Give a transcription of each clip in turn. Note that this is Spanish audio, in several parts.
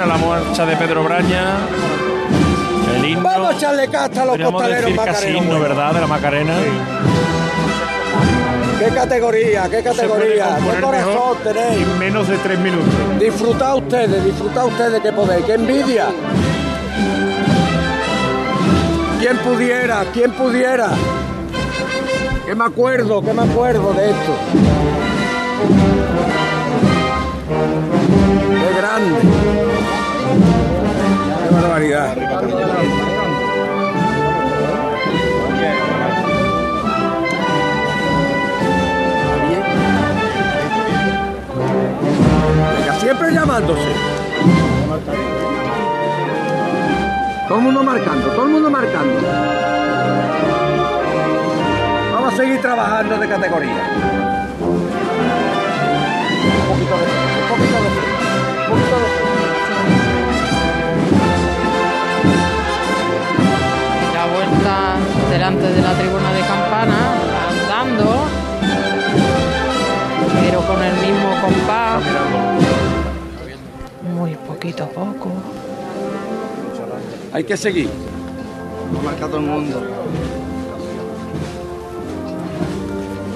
La marcha de Pedro Braña. El himno. Vamos a echarle casta a los Podríamos costaleros decir casi macareros. himno, ¿verdad? De la Macarena. Qué categoría, qué categoría, qué corazón tenéis. En menos de tres minutos. Disfrutad ustedes, disfrutad ustedes que podéis. ¡Qué envidia! ¿Quién pudiera? ¿Quién pudiera? Que me acuerdo, que me acuerdo de esto. ¡Qué grande! ¡Qué barbaridad! Siempre llamándose. Todo el mundo marcando, todo el mundo marcando. Vamos a seguir trabajando de categoría. Un poquito un poquito de poquito delante de la tribuna de campana, andando, pero con el mismo compás. Muy poquito a poco. Hay que seguir. Marca todo el mundo.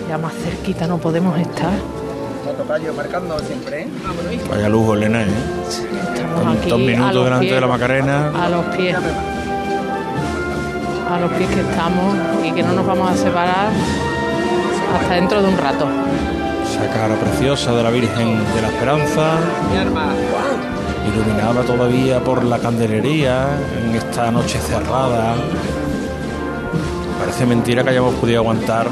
Ya más cerquita no podemos estar. Tocayo marcando siempre, ¿eh? Vaya lujo, Elena, ¿eh? Estamos aquí a minutos delante pies, de la Macarena. A los pies. A los pies que estamos y que no nos vamos a separar hasta dentro de un rato. Esa cara preciosa de la Virgen de la Esperanza. Mi arma. Iluminada todavía por la candelería en esta noche cerrada. Parece mentira que hayamos podido aguantar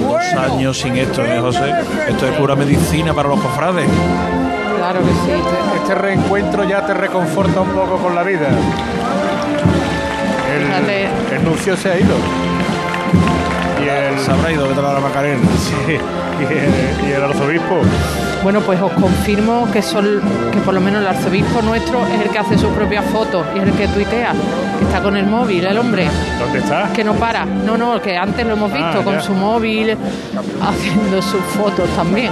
dos años sin esto, ¿eh, José? Esto es pura medicina para los cofrades. Claro que sí. Este reencuentro ya te reconforta un poco con la vida. Fíjate. El, nuncio se ha ido. Y el, Se habrá ido de la Macarena. y el, y el arzobispo. Bueno, pues os confirmo que son que por lo menos el arzobispo nuestro es el que hace sus propias fotos y es el que tuitea, que está con el móvil, el hombre, ¿Dónde está? que no para. No, no, que antes lo hemos Ah, visto con su móvil haciendo sus fotos también.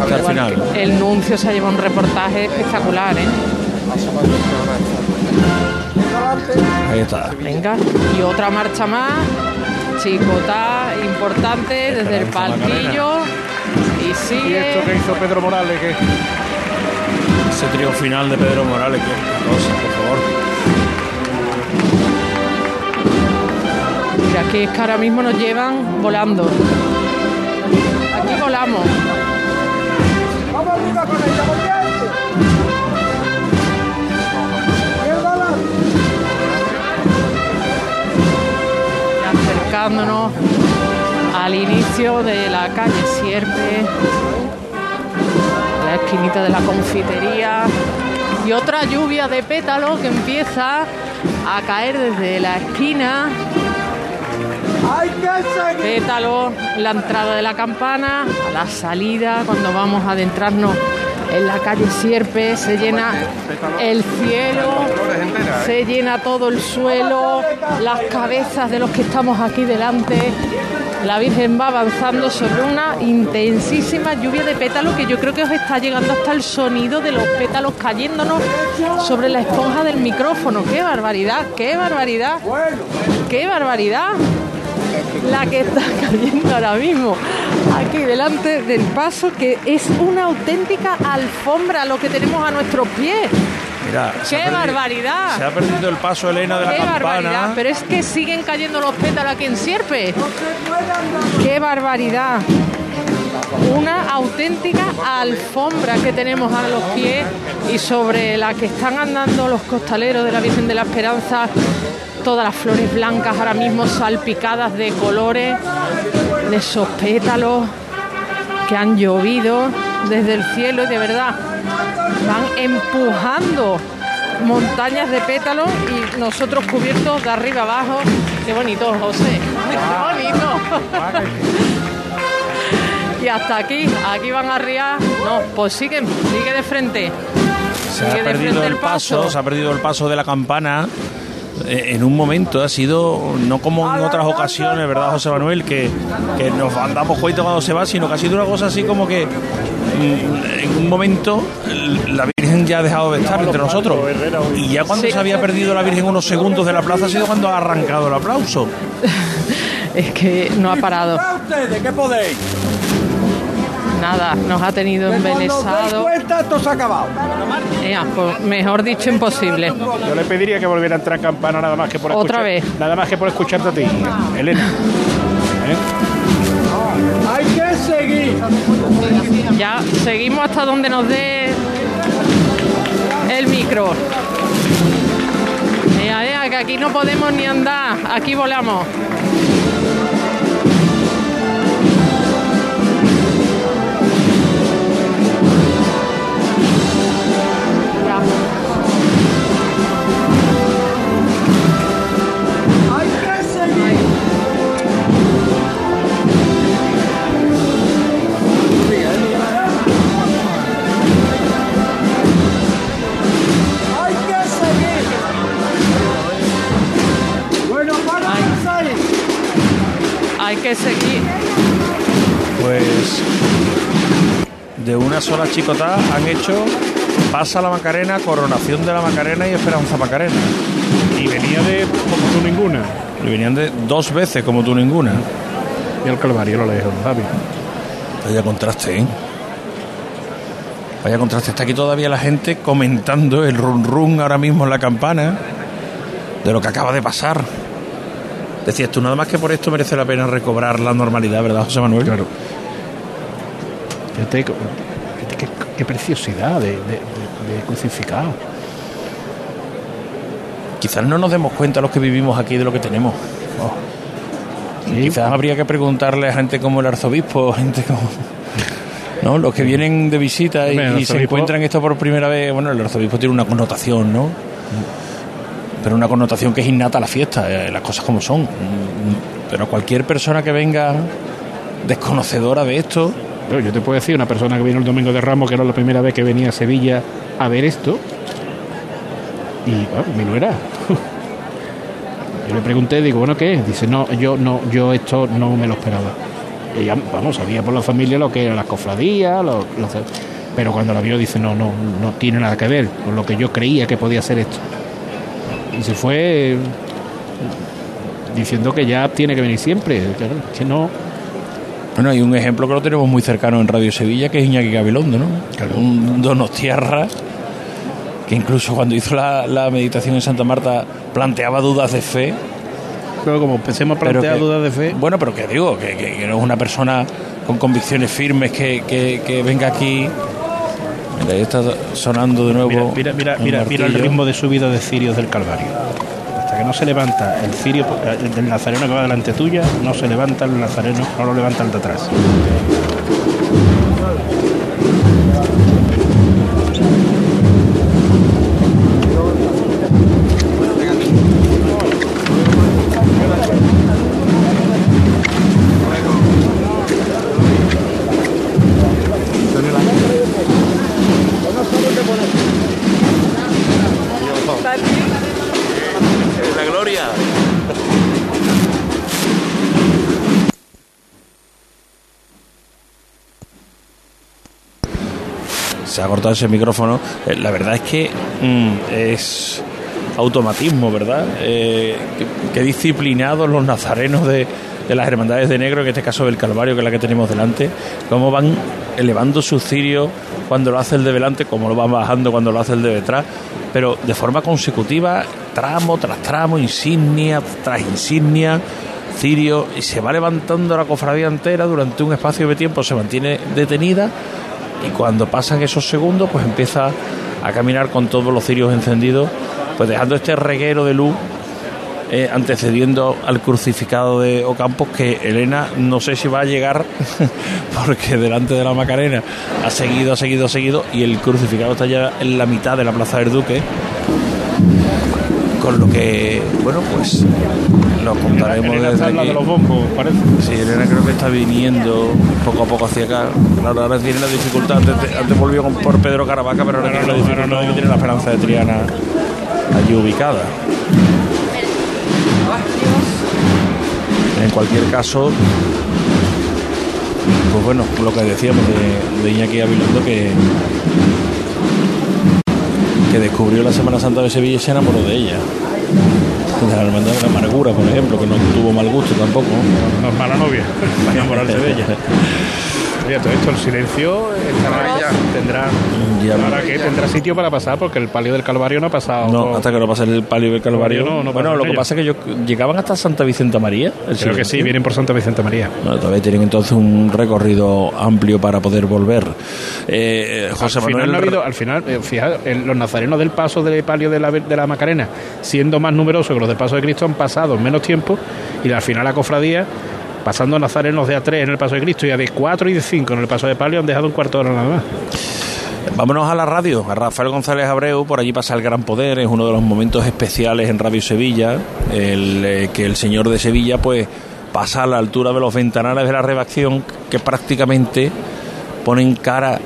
Hasta el final. El nuncio se ha llevado un reportaje espectacular, ¿eh? Ahí está. Venga, y otra marcha más, chicotá importante desde el palquillo y ¿Y sigue. esto que hizo Pedro Morales? que Ese trío final de Pedro Morales, que cosa, por favor. Mira, que es que ahora mismo nos llevan volando. Aquí volamos. ¡Vamos arriba con ella, acercándonos al inicio de la calle Sierpe, la esquinita de la confitería y otra lluvia de pétalos que empieza a caer desde la esquina. ¡Hay que seguir! Pétalo, la entrada de la campana, a la salida, cuando vamos a adentrarnos en la calle Sierpe, se llena el cielo, se llena todo el suelo, las cabezas de los que estamos aquí delante. La Virgen va avanzando sobre una intensísima lluvia de pétalos que yo creo que os está llegando hasta el sonido de los pétalos cayéndonos sobre la esponja del micrófono. ¡Qué barbaridad! ¡Qué barbaridad! ¡Qué barbaridad! La que está cayendo ahora mismo. Aquí delante del paso que es una auténtica alfombra lo que tenemos a nuestros pies Mira, se ¡Qué perdido- barbaridad! Se ha perdido el paso, Elena, de la qué barbaridad pero es que siguen cayendo los pétalos aquí en Sierpe. Qué barbaridad una auténtica alfombra que tenemos a los pies y sobre la que están andando los costaleros de la Virgen de la Esperanza, todas las flores blancas ahora mismo salpicadas de colores, de esos pétalos que han llovido desde el cielo y de verdad van empujando montañas de pétalos y nosotros cubiertos de arriba abajo. Qué bonito, José. Qué bonito. Y hasta aquí, aquí van a arriar. No, pues siguen, sigue de frente. Se ha Sigue de perdido el paso, se ha perdido el paso de la campana. Eh, En un momento ha sido, no como en otras ocasiones, ¿verdad, José Manuel? Que, que nos damos cuenta cuando se va, sino que ha sido una cosa así como que mm, en un momento la Virgen ya ha dejado de estar entre nosotros. Y ya cuando Sí. se había perdido la Virgen unos segundos de la plaza ha sido cuando ha arrancado el aplauso. Es que no ha parado. ¿A ustedes qué podéis? Nada, nos ha tenido Que cuando os deis embelesado. cuenta, esto se ha acabado. Ea, pues, mejor dicho, imposible. Yo le pediría que volviera a entrar campana nada más que por Otra escuchar- vez. Nada más que por escucharte a ti, Elena. ¿Eh? Hay que seguir. Ya seguimos hasta donde nos dé el micro. Ea, ea, que aquí no podemos ni andar, aquí volamos. Sola chicotá han hecho Pasa la Macarena, Coronación de la Macarena y Esperanza Macarena. Y venía de como tú ninguna. Y venían de dos veces como tú ninguna. Y el Calvario lo lejos, Javi. Vaya contraste, ¿eh? Vaya contraste. Está aquí todavía la gente comentando el run run ahora mismo en la campana de lo que acaba de pasar. Decías tú, nada más que por esto merece la pena recobrar la normalidad, ¿verdad, José Manuel? Claro. Fíjate, co- fíjate qué, preciosidad de, de- de- de crucificado. Quizás no nos demos cuenta los que vivimos aquí de lo que tenemos. Oh. Sí, Quizás habría que preguntarle a gente como el arzobispo, gente como. ¿No? Los que vienen de visita y, se encuentran esto por primera vez. Bueno, el arzobispo tiene una connotación, ¿no? Pero una connotación que es innata a la fiesta, eh, las cosas como son. Pero cualquier persona que venga desconocedora de esto, Pero yo te puedo decir, una persona que vino el domingo de Ramos, que era la primera vez que venía a Sevilla a ver esto, y bueno, mi nuera. Yo le pregunté, digo, bueno, ¿qué? Dice, no, yo no, yo esto no me lo esperaba. Ella, vamos, sabía por la familia lo que eran las cofradías, pero cuando la vio dice, no, no, no tiene nada que ver con lo que yo creía que podía ser esto. Y se fue eh, diciendo que ya tiene que venir siempre, que no, Bueno, hay un ejemplo que lo tenemos muy cercano en Radio Sevilla, que es Iñaki Gabilondo, ¿no? Un donostiarra que incluso cuando hizo la, la meditación en Santa Marta planteaba dudas de fe. Pero como empecemos a plantear que- dudas de fe, Bueno, pero que digo, que, que- que no es una persona con convicciones firmes que, venga aquí. Mira, ahí está sonando de nuevo. Mira, mira, mira, mira el ritmo de subida de cirios del Calvario. Que no se levanta el cirio el del nazareno que va delante tuya, no se levanta el nazareno, no lo levanta el de atrás. Ese micrófono. Eh, La verdad es que mm, es automatismo, ¿verdad? Eh, qué, disciplinados los nazarenos de, de las hermandades de negro, en este caso del Calvario, que es la que tenemos delante, cómo van elevando sus cirios cuando lo hace el de delante, como lo van bajando cuando lo hace el de detrás, pero de forma consecutiva, tramo tras tramo, insignia tras insignia, cirio, y se va levantando la cofradía entera durante un espacio de tiempo, se mantiene detenida y cuando pasan esos segundos pues empieza a caminar con todos los cirios encendidos pues dejando este reguero de luz eh, antecediendo al crucificado de Ocampos que Elena no sé si va a llegar porque delante de la Macarena ha seguido, ha seguido, ha seguido y el crucificado está ya en la mitad de la Plaza del Duque con lo que bueno pues lo contaremos Elena desde la aquí. de los bombos, parece. Sí, Elena creo que está viniendo poco a poco hacia acá. Claro, ahora tiene la dificultad. Antes, antes volvió con- por Pedro Caravaca, pero ahora tiene la dificultad de que tiene la esperanza de Triana allí ubicada. En cualquier caso, pues bueno, lo que decíamos de, de Iñaki Abilondo que que descubrió la Semana Santa de Sevilla y se enamoró de ella. De la hermandad de la amargura, por ejemplo, que no tuvo mal gusto tampoco. No es mala novia para enamorarse de ella. Todo esto, el silencio estará ya, tendrá, Ya. ¿para qué? tendrá sitio para pasar porque el palio del Calvario no ha pasado. No, hasta que no pase el palio del Calvario. No, no bueno, lo que ellos. pasa es que ellos llegaban hasta Santa Vicenta María. el Creo que sí, vienen por Santa Vicenta María. Bueno, todavía tienen entonces un recorrido amplio para poder volver. Eh, José al final, Manuel no ha habido- al final eh, los nazarenos del paso del palio de la, de la Macarena, siendo más numerosos que los del paso de Cristo, han pasado en menos tiempo y al final la cofradía, pasando nazarenos de A3 en el paso de Cristo y a de 4 y de 5 en el paso de palio, han dejado un cuarto de hora nada más. Vámonos a la radio, a Rafael González Abreu, por allí pasa el Gran Poder, es uno de los momentos especiales en Radio Sevilla, el, eh, que el señor de Sevilla pues pasa a la altura de los ventanales de la redacción que prácticamente ponen cara,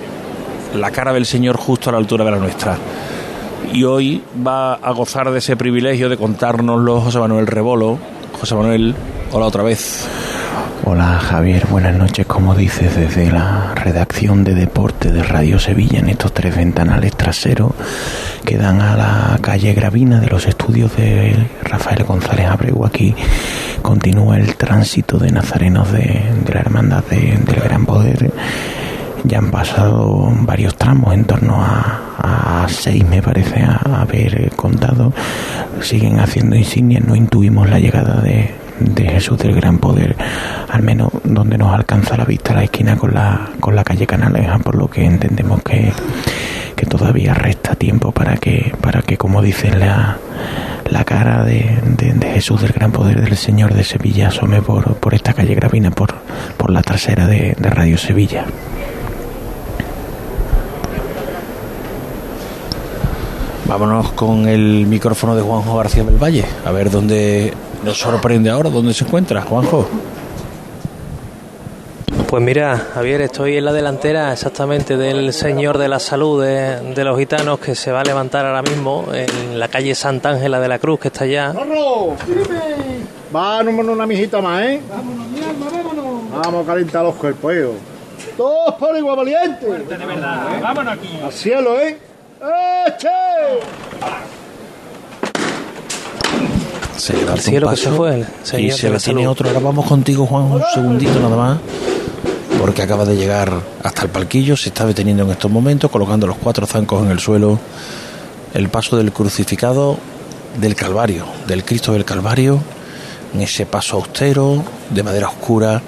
la cara del señor justo a la altura de la nuestra. Y hoy va a gozar de ese privilegio de contárnoslo José Manuel Rebolo. José Manuel, hola otra vez. Hola Javier, buenas noches. Como dices, desde la redacción de deporte de Radio Sevilla, en estos tres ventanales traseros que dan a la calle Gravina de los estudios de Rafael González Abreu, aquí continúa el tránsito de nazarenos de, la Hermandad de- del Gran Poder. Ya han pasado varios tramos, en torno a, seis me parece haber contado. Siguen haciendo insignias, no intuimos la llegada de, de Jesús del Gran Poder, al menos donde nos alcanza la vista la esquina con la, con la calle Canaleja, por lo que entendemos que, que todavía resta tiempo para que, para que como dicen la, la cara de, de- Jesús del Gran Poder del Señor de Sevilla asome por, por esta calle Gravina, por, por la trasera de, de Radio Sevilla. Vámonos con el micrófono de Juanjo García del Valle, a ver dónde nos sorprende ahora, dónde se encuentra, Juanjo. Pues mira, Javier, estoy en la delantera exactamente del Señor de la Salud de, de los Gitanos que se va a levantar ahora mismo en la calle Santa Ángela de la Cruz, que está allá. Vámonos una mijita más, ¿eh? Vámonos, mi alma, vámonos. Vamos a calentar los cuerpos, eh. Todos por igual valiente. de verdad, vámonos aquí. Al cielo, ¿eh? ¡Eche! Se Al cielo que se fue el y señor se de la salud. otro. Ahora vamos contigo, Juan, un segundito nada más. Porque acaba de llegar hasta el palquillo, se está deteniendo en estos momentos, colocando los cuatro zancos en el suelo. El paso del crucificado del Calvario, del Cristo del Calvario, en ese paso austero, de madera oscura,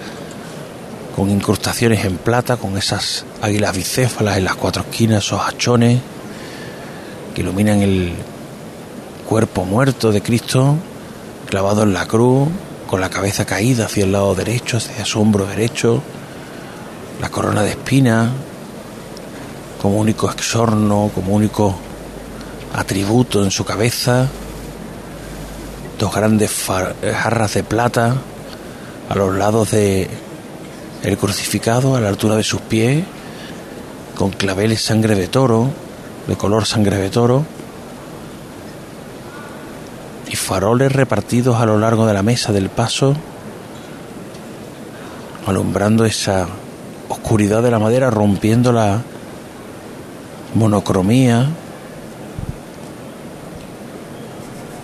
con incrustaciones en plata, con esas águilas bicéfalas en las cuatro esquinas, esos hachones que iluminan el cuerpo muerto de Cristo, clavado en la cruz, con la cabeza caída hacia el lado derecho, hacia su hombro derecho, la corona de espina, como único exorno, como único atributo en su cabeza, dos grandes jarras de plata a los lados de el crucificado, a la altura de sus pies, con claveles sangre de toro, de color sangre de toro, faroles repartidos a lo largo de la mesa del paso, alumbrando esa oscuridad de la madera, rompiendo la monocromía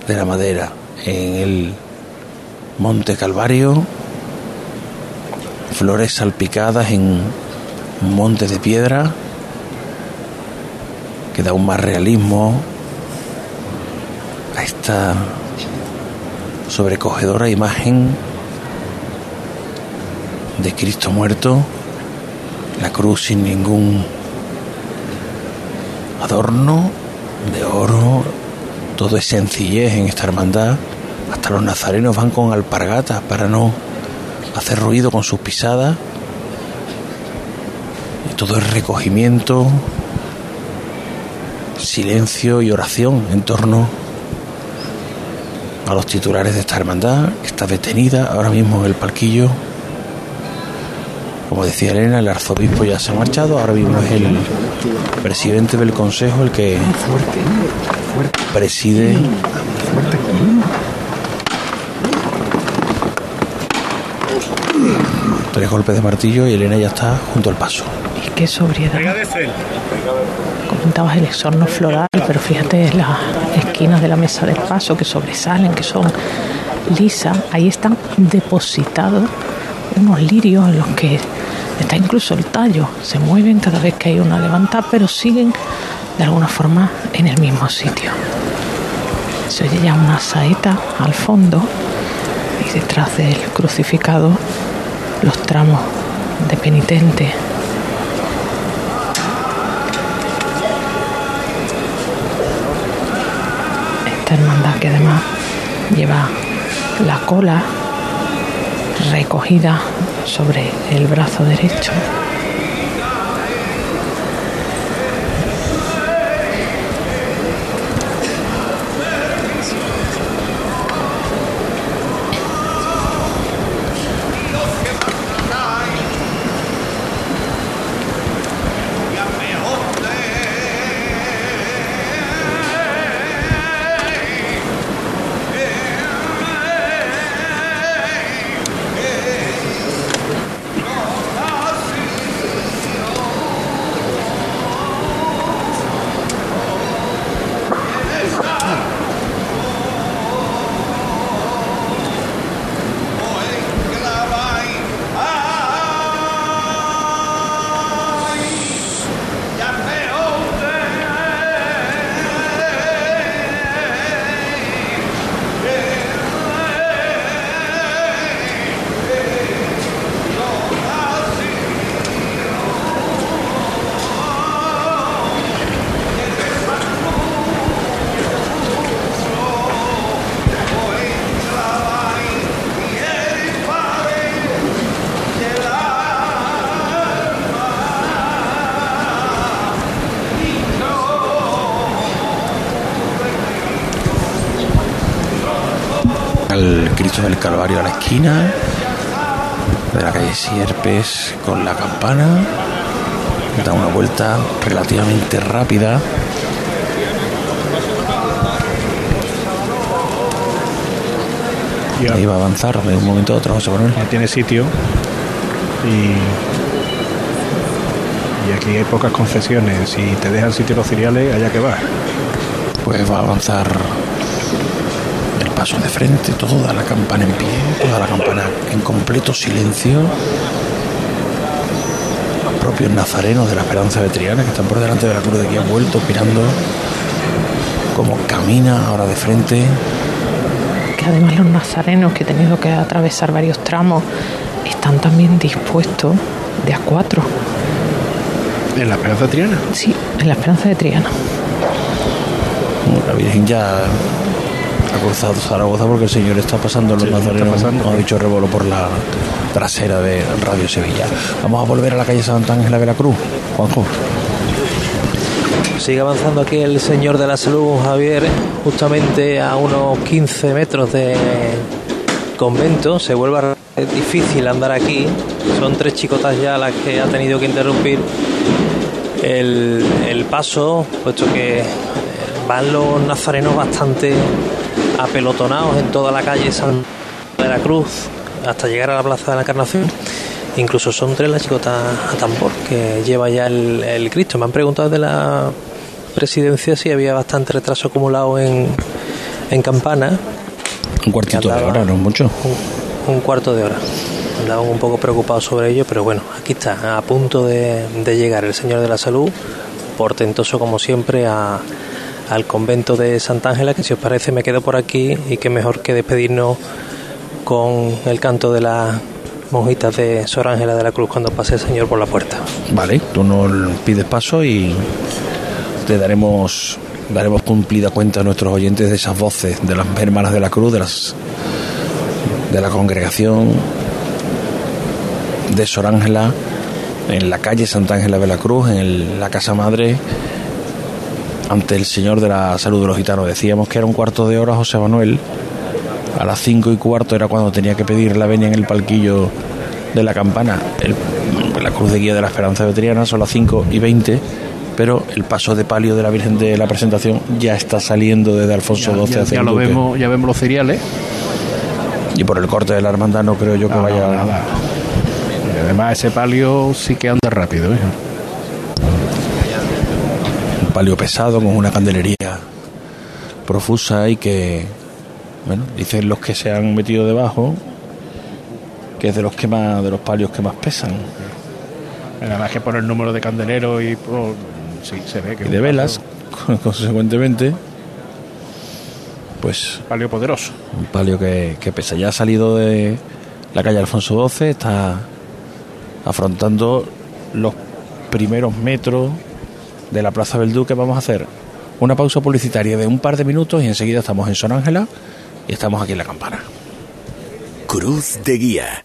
de la madera en el Monte Calvario, flores salpicadas en un monte de piedra que da un más realismo a esta sobrecogedora imagen de Cristo muerto, la cruz sin ningún adorno de oro, todo es sencillez en esta hermandad, hasta los nazarenos van con alpargatas para no hacer ruido con sus pisadas, y todo es recogimiento, silencio y oración en torno a los titulares de esta hermandad, que está detenida ahora mismo en el palquillo. Como decía Elena, el arzobispo ya se ha marchado, ahora mismo es el presidente del consejo el que preside Tres golpes de martillo y Elena ya está junto al paso. Y qué sobriedad. Comentabas el exorno floral, pero fíjate las esquinas de la mesa del paso que sobresalen, que son lisas. Ahí están depositados unos lirios en los que está incluso el tallo. Se mueven cada vez que hay una levantada, pero siguen de alguna forma en el mismo sitio. Se oye ya una saeta al fondo y detrás del crucificado los tramos de penitente. Hermandad que además lleva la cola recogida sobre el brazo derecho. Cristo del Calvario a la esquina de la calle Sierpes con la campana. Da una vuelta relativamente rápida. Y Ahí va a avanzar de un momento a otro José Manuel. ya tiene sitio y, y aquí hay pocas concesiones. Si te dejan sitio los cereales, allá que vas. Pues va a avanzar paso de frente, toda la campana en pie, toda la campana en completo silencio. Los propios nazarenos de la Esperanza de Triana que están por delante de la cruz de aquí han vuelto mirando cómo camina ahora de frente. que además los nazarenos que he tenido que atravesar varios tramos están también dispuestos de a cuatro. En la Esperanza Triana. Sí, en la Esperanza de Triana. La Virgen ya cruzado Zaragoza porque el Señor está pasando los Sí, nazarenos, pasando. como ha dicho Rebolo, por la trasera de Radio Sevilla. Vamos a volver a la calle Santa Ángela de la Cruz. Juanjo. Sigue avanzando aquí el señor de la salud, Javier, justamente a unos 15 metros de convento. Se vuelve a... es difícil andar aquí. Son tres chicotas ya las que ha tenido que interrumpir el, el paso, puesto que van los nazarenos bastante apelotonados en toda la calle San de la Cruz hasta llegar a la Plaza de la Encarnación. Incluso son tres las chicotas a tambor que lleva ya el, el Cristo. Me han preguntado de la presidencia si había bastante retraso acumulado en, en campana. Un cuartito de hora, no mucho. Un, un cuarto de hora. Andaban un poco preocupados sobre ello, pero bueno, aquí está, a punto de, de llegar el Señor de la Salud, portentoso como siempre a- al convento de Santa Ángela, que si os parece me quedo por aquí y que mejor que despedirnos con el canto de las monjitas de Sor Ángela de la Cruz cuando pase el Señor por la puerta. Vale, tú nos pides paso y te daremos daremos cumplida cuenta a nuestros oyentes de esas voces de las hermanas de la cruz, de las de la congregación de Sor Ángela en la calle Santa Ángela de la Cruz, en la casa madre ante el Señor de la Salud de los Gitanos. Decíamos que era un cuarto de hora, José Manuel. A las cinco y cuarto era cuando tenía que pedir la venia en el palquillo de la campana. El- la cruz de guía de la Esperanza Veteriana son las 5 y 20, pero el paso de palio de la Virgen de la Presentación ya está saliendo desde Alfonso Ya, XII ya- ya el lo Duque. vemos, ya vemos los cereales. Y por el corte de la hermandad no creo yo que No, vaya no, nada. Además, ese palio sí que anda rápido. ¿eh? Palio pesado con una candelería profusa y que, bueno, dicen los que se han metido debajo que es de los que más, de los palios que más pesan. Además que por el número de candeleros y por, sí, se ve que Y de velas, consecuentemente, pues palio poderoso. un palio que, que pesa. Ya ha salido de la calle Alfonso XII, está afrontando los primeros metros de la Plaza del Duque. Vamos a hacer una pausa publicitaria de un par de minutos y enseguida estamos en Son Ángela y estamos aquí en la campana. Cruz de Guía.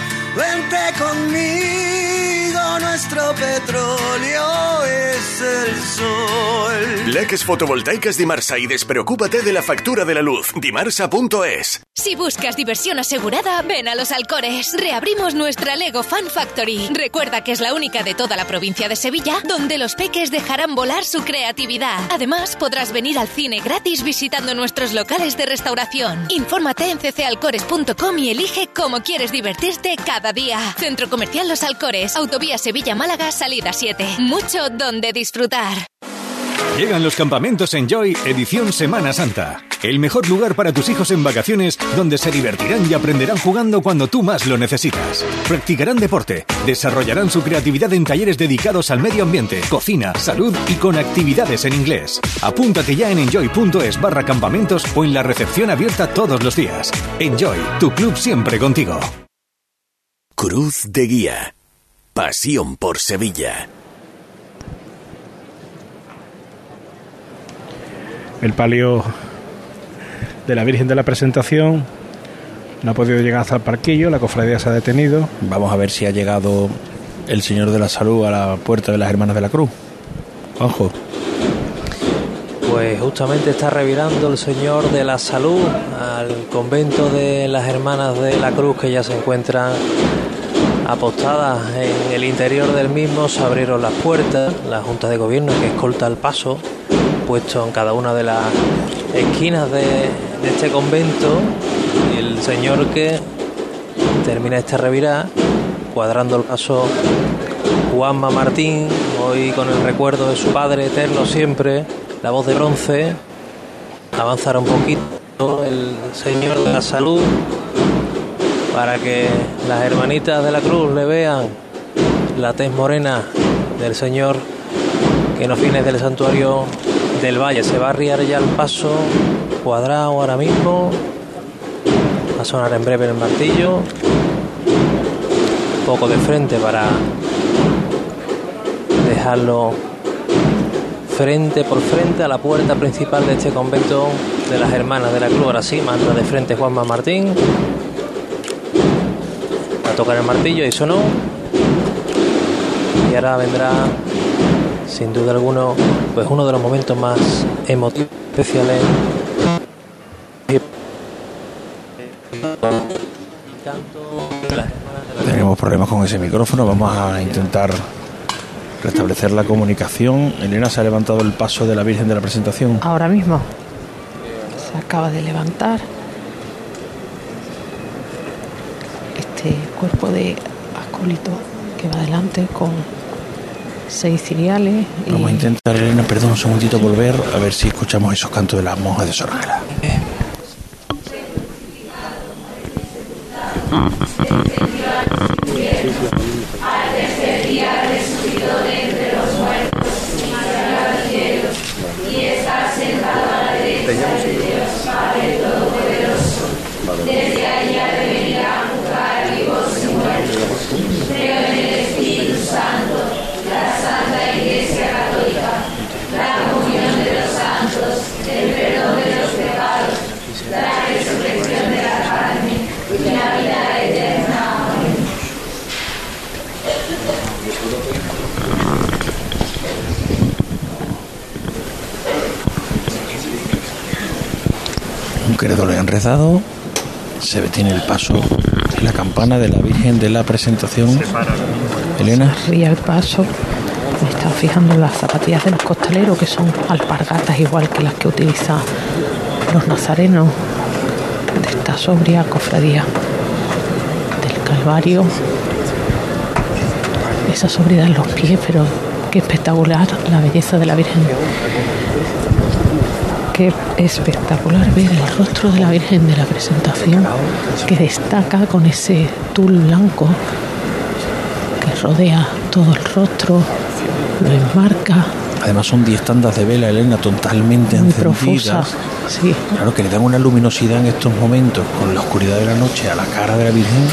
Vente conmigo, nuestro petróleo es el sol. Plaques fotovoltaicas Dimarsa y despreocúpate de la factura de la luz. Dimarsa.es Si buscas diversión asegurada, ven a Los Alcores. Reabrimos nuestra Lego Fan Factory. Recuerda que es la única de toda la provincia de Sevilla donde los peques dejarán volar su creatividad. Además, podrás venir al cine gratis visitando nuestros locales de restauración. Infórmate en ccalcores.com y elige cómo quieres divertirte cada día. Centro Comercial Los Alcores, Autovía Sevilla-Málaga, salida 7. Mucho donde disfrutar. Llegan los campamentos Enjoy edición Semana Santa. El mejor lugar para tus hijos en vacaciones donde se divertirán y aprenderán jugando cuando tú más lo necesitas. Practicarán deporte, desarrollarán su creatividad en talleres dedicados al medio ambiente, cocina, salud y con actividades en inglés. Apúntate ya en enjoy.es barra campamentos o en la recepción abierta todos los días. Enjoy, tu club siempre contigo. Cruz de Guía. Pasión por Sevilla. El palio de la Virgen de la Presentación no ha podido llegar hasta el parquillo, la cofradía se ha detenido. Vamos a ver si ha llegado el Señor de la Salud a la puerta de las Hermanas de la Cruz. Juanjo. Pues justamente está revirando el Señor de la Salud al convento de las Hermanas de la Cruz que ya se encuentran apostadas en el interior del mismo. Se abrieron las puertas, la Junta de Gobierno que escolta el paso, puesto en cada una de las esquinas de, de este convento. Y el Señor que termina este revirar, cuadrando el paso Juanma Martín, hoy con el recuerdo de su padre eterno siempre, la voz de bronce, avanzar un poquito el Señor de la Salud para que las hermanitas de la cruz le vean la tez morena del Señor que nos viene del santuario del Valle. Se va a arriar ya el paso cuadrado ahora mismo. Va a sonar en breve el martillo. Un poco de frente para dejarlo frente por frente a la puerta principal de este convento de las hermanas de la cruz. Ahora sí, manda de frente Juanma Martín. Va a tocar el martillo y sonó. Y ahora vendrá, sin duda alguno, pues uno de los momentos más emotivos, especiales. Tenemos problemas con ese micrófono, vamos a intentar restablecer la comunicación. Elena se ha levantado el paso de la Virgen de la Presentación. Ahora mismo. Se acaba de levantar. este cuerpo de acólito que va adelante con seis ciriales. y- Vamos a intentar, Elena, perdón un segundito, volver a ver si escuchamos esos cantos de las monjas de Sorgela. Rezado, se detiene el paso de la campana de la Virgen de la Presentación. Elena, ría el paso. Me estaba fijando en las zapatillas de los costaleros, que son alpargatas igual que las que utilizan los nazarenos de esta sobria cofradía del Calvario. Esa sobriedad en los pies, pero qué espectacular la belleza de la Virgen. Qué espectacular ver el rostro de la Virgen de la presentación, que destaca con ese tul blanco que rodea todo el rostro, lo enmarca, además son 10 tandas de vela, Elena, totalmente muy profusa. Sí, Claro que le dan una luminosidad en estos momentos con la oscuridad de la noche a la cara de la Virgen.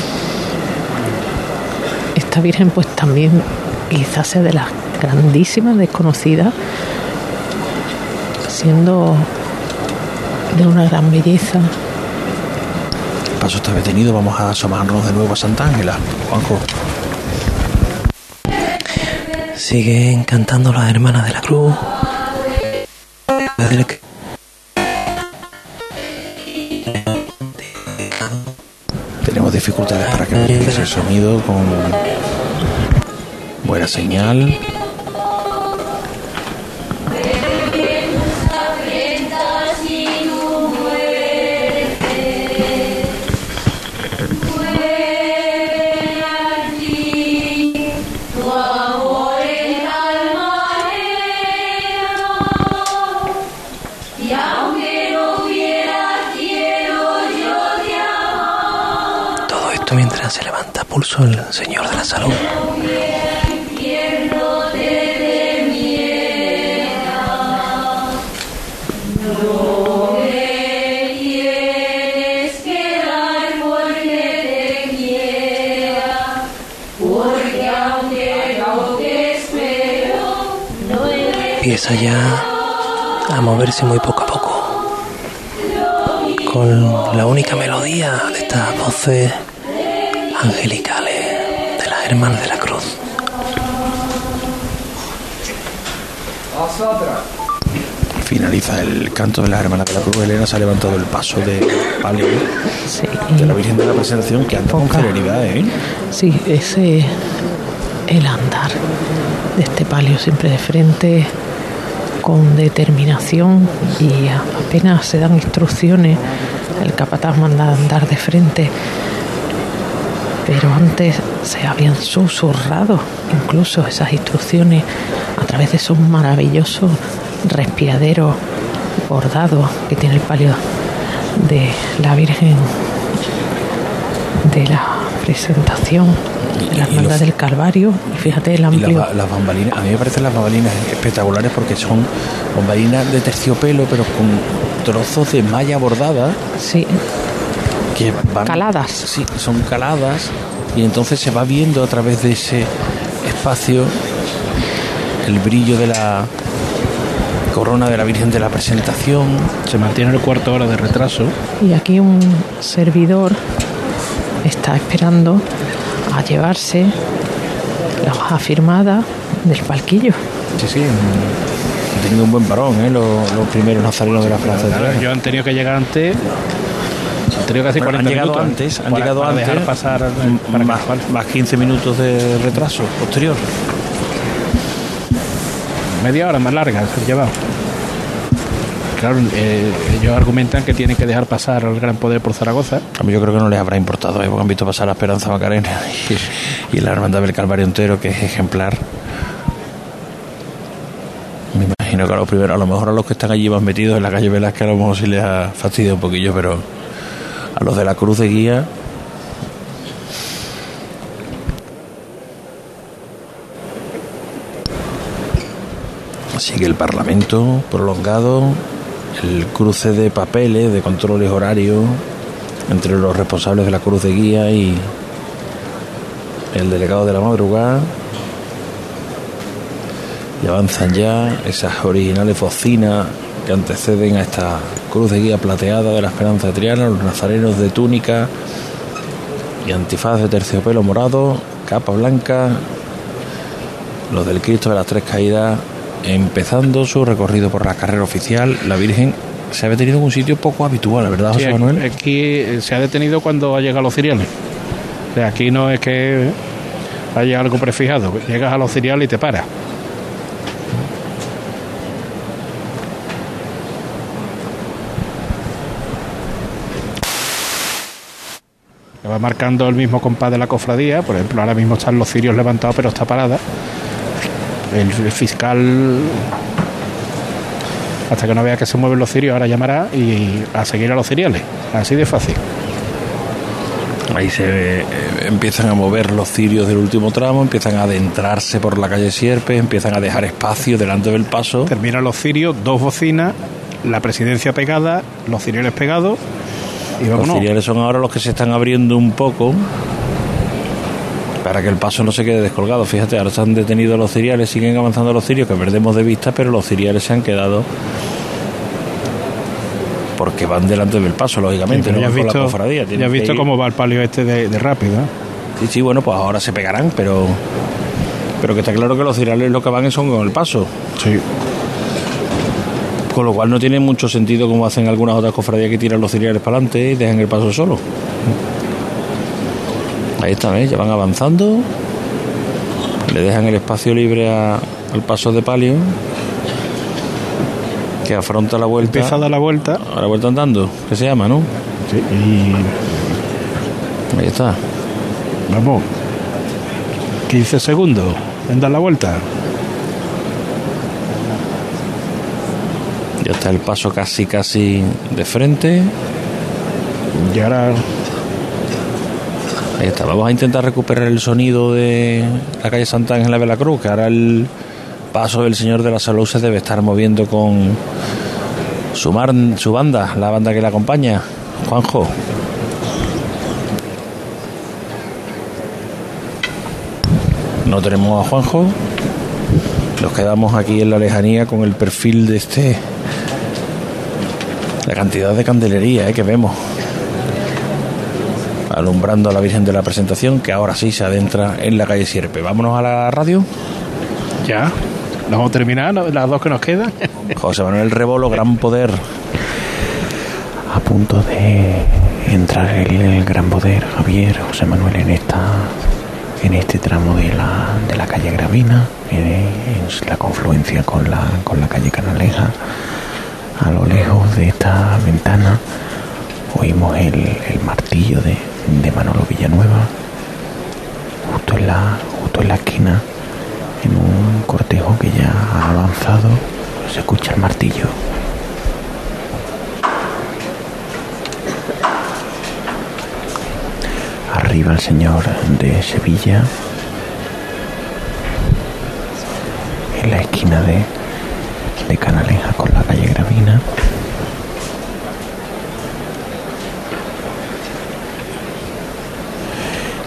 esta Virgen pues también quizás sea de las grandísimas desconocidas, siendo de una gran belleza. El paso está detenido, vamos a asomarnos de nuevo a Santa Ángela. Juanjo. Siguen cantando las hermanas de la cruz. El Tenemos dificultades para que ese sonido con buena señal. Lo que espero no he Empieza ya a moverse muy poco a poco. Con la única melodía de estas voces angelicales de las hermanas de la cruz. Finaliza el canto de las hermanas de la Cruz. Elena se ha levantado el paso de palio de la Virgen de la Presentación que anda con celeridad, ¿eh? Sí, ese el andar de este palio siempre de frente con determinación y apenas se dan instrucciones, el capataz manda a andar de frente. Pero antes se habían susurrado incluso esas instrucciones a través de esos maravillosos respiraderos bordados que tiene el palio de la Virgen de la presentación de la hermandad del Calvario y fíjate el amplio las, las bambalinas, a mí me parecen las bambalinas espectaculares porque son bambalinas de terciopelo, pero con trozos de malla bordada. Sí. Que van, Caladas. Sí, son caladas. Y entonces se va viendo a través de ese espacio el brillo de la corona de la Virgen de la Presentación. Se mantiene el cuarto hora de retraso. y aquí un servidor está esperando a llevarse la hoja firmada del palquillo. Sí, sí. Han tenido un buen parón, ¿eh? Los, los primeros nazarenos de la Plaza de Triana. Yo han tenido que llegar antes. Han tenido casi Bueno, 40 han llegado minutos antes, han para- llegado para antes. dejar pasar más, más 15 minutos de retraso posterior. media hora más larga se han llevado. Claro, eh, ellos argumentan que tienen que dejar pasar al gran poder por Zaragoza. A mí yo creo que no les habrá importado, ¿eh? porque han visto pasar la Esperanza Macarena y, y la Hermandad del Calvario entero, que es ejemplar. Me imagino que a los primeros, a lo mejor a los que están allí más metidos en la calle Velázquez, a lo mejor sí les ha fastidiado un poquillo, pero a los de la Cruz de Guía. Sigue el Parlamento prolongado, el cruce de papeles, de controles horarios entre los responsables de la Cruz de Guía y el delegado de la madrugada. Y avanzan ya esas originales bocinas que anteceden a esta cruz de guía plateada de la Esperanza de Triana, los nazarenos de túnica y antifaz de terciopelo morado, capa blanca, los del Cristo de las Tres Caídas, empezando su recorrido por la carrera oficial. La Virgen se ha detenido en un sitio poco habitual, la verdad, José Manuel. aquí, eh, se ha detenido cuando ha llegado a los cereales. O sea, aquí no es que haya algo prefijado. Llegas a los cereales y te paras. Va marcando el mismo compás de la cofradía. Por ejemplo, ahora mismo están los cirios levantados, pero está parada. El, el fiscal hasta que no vea que se mueven los cirios, ahora llamará y a seguir a los cereales. Así de fácil. Ahí se eh, empiezan a mover los cirios del último tramo, empiezan a adentrarse por la calle Sierpe, empiezan a dejar espacio delante del paso. Terminan los cirios, dos bocinas, la presidencia pegada, los ciriales pegados y Los ciriales son ahora los que se están abriendo un poco para que el paso no se quede descolgado. Fíjate, ahora se han detenido los ciriales, siguen avanzando los cirios que perdemos de vista, pero los ciriales se han quedado porque van delante del paso, lógicamente, Sí, no ya has con la visto, cofradía. ya has visto cómo va el palio este de, de rápido. ¿eh? Sí, sí, bueno, pues ahora se pegarán, pero pero que está claro que los ciriales lo que van son con el paso. Sí. Con lo cual no tiene mucho sentido como hacen algunas otras cofradías que tiran los ciriales para adelante y dejan el paso solo. Ahí está, ¿ves? Ya van avanzando. Le dejan el espacio libre a- al paso de palio. Que afronta la vuelta. Empieza a dar la vuelta. A la vuelta andando, que se llama, ¿no? Sí, y Ahí está. vamos. 15 segundos en dar la vuelta. Ya está el paso casi, casi de frente. Y ahora Ahí está. Vamos a intentar recuperar el sonido de la calle Santa Ángela de la Cruz, que ahora el paso del Señor de la Salud se debe estar moviendo con su, mar- su banda, la banda que le acompaña. Juanjo. No tenemos a Juanjo. Nos quedamos aquí en la lejanía con el perfil de este. La cantidad de candelería eh, que vemos alumbrando a la Virgen de la Presentación, que ahora sí se adentra en la calle Sierpe. Vámonos a la radio. ya. Vamos a terminar las dos que nos quedan. José Manuel Rebolo, gran poder. A punto de entrar el, el gran poder, Javier, José Manuel, en esta en este tramo de la, de la calle Gravina, en, en la confluencia con la, con la calle Canaleja. A lo lejos de esta ventana oímos el, el martillo de, de Manolo Villanueva, justo en la, justo en la esquina, en un cortejo que ya ha avanzado, se escucha el martillo. Arriba el señor de Sevilla, en la esquina de, de Canaleja con la calle Gravina.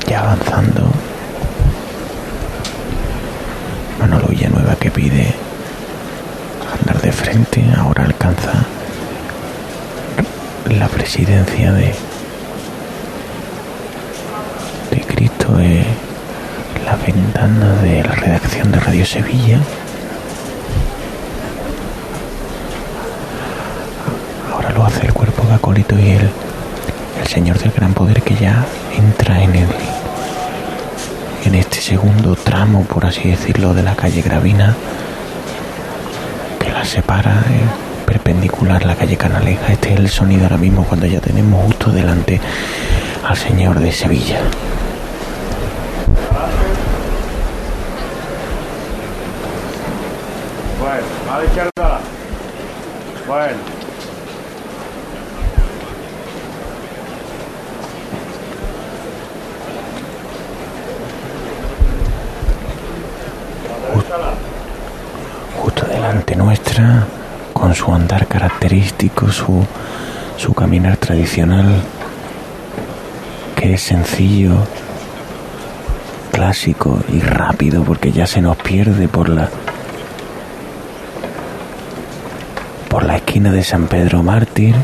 Ya avanzando, Manolo Villanueva que pide andar de frente, ahora alcanza la presidencia de, de Cristo en la ventana de la redacción de Radio Sevilla. Ahora lo hace el cuerpo de acólito y el, el señor del gran poder que ya entra en el en este segundo tramo, por así decirlo, de la calle Gravina que la separa eh, perpendicular la calle Canaleja. Este es el sonido ahora mismo cuando ya tenemos justo delante al señor de Sevilla izquierda. Bueno. justo delante nuestra, con su andar característico, su, su caminar tradicional, que es sencillo, clásico y rápido, porque ya se nos pierde por la por la esquina de San Pedro Mártir.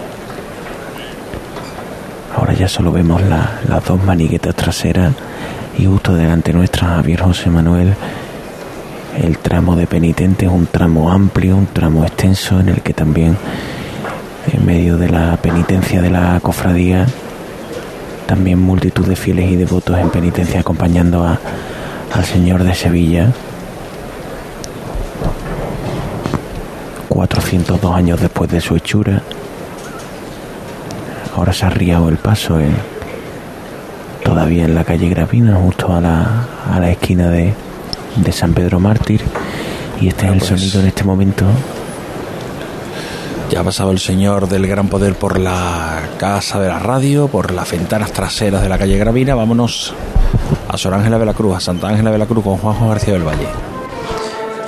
Ahora ya solo vemos la- las dos maniguetas traseras y justo delante nuestra Javier José Manuel el tramo de penitente es un tramo amplio, un tramo extenso en el que también en medio de la penitencia de la cofradía también multitud de fieles y devotos en penitencia acompañando a, al Señor de Sevilla. 402 años después de su hechura. Ahora se ha arriado el paso en- todavía en la calle Gravina, justo a la, a la esquina de, de San Pedro Mártir. Y este es el sonido en este momento. Ya ha pasado el señor del gran poder por la casa de la radio, por las ventanas traseras de la calle Gravina. Vámonos a Sor Ángela de la Cruz, a Santa Ángela de la Cruz con Juanjo García del Valle.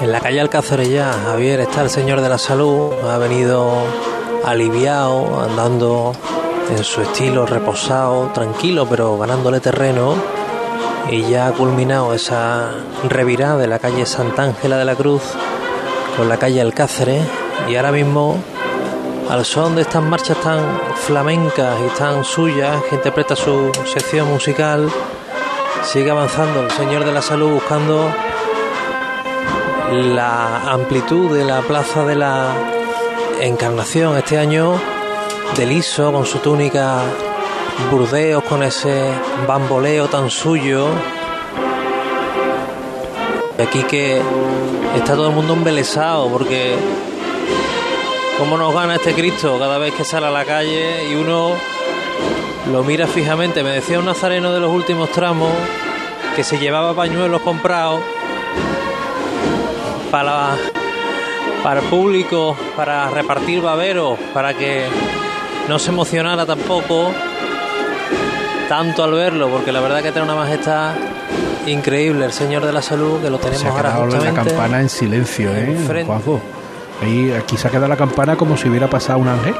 En la calle Alcázares ya, Javier, está el Señor de la Salud, ha venido aliviado, andando en su estilo reposado, tranquilo, pero ganándole terreno. Y ya ha culminado esa revirada de la calle Santa Ángela de la Cruz con la calle Alcázares. Y ahora mismo, al son de estas marchas tan flamencas y tan suyas, que interpreta su sección musical, sigue avanzando el Señor de la Salud buscando la amplitud de la plaza de la Encarnación este año de liso con su túnica burdeos con ese bamboleo tan suyo. Aquí que está todo el mundo embelesado porque cómo nos gana este Cristo cada vez que sale a la calle y uno lo mira fijamente. Me decía un nazareno de los últimos tramos que se llevaba pañuelos comprados para, para el público, para repartir baberos, para que no se emocionara tampoco tanto al verlo, porque la verdad que tiene una majestad increíble el Señor de la Salud, que lo tenemos Se ha ahora quedado la justamente. campana en silencio, ¿eh. Juanjo? Ahí, aquí se ha quedado la campana como si hubiera pasado un ángel.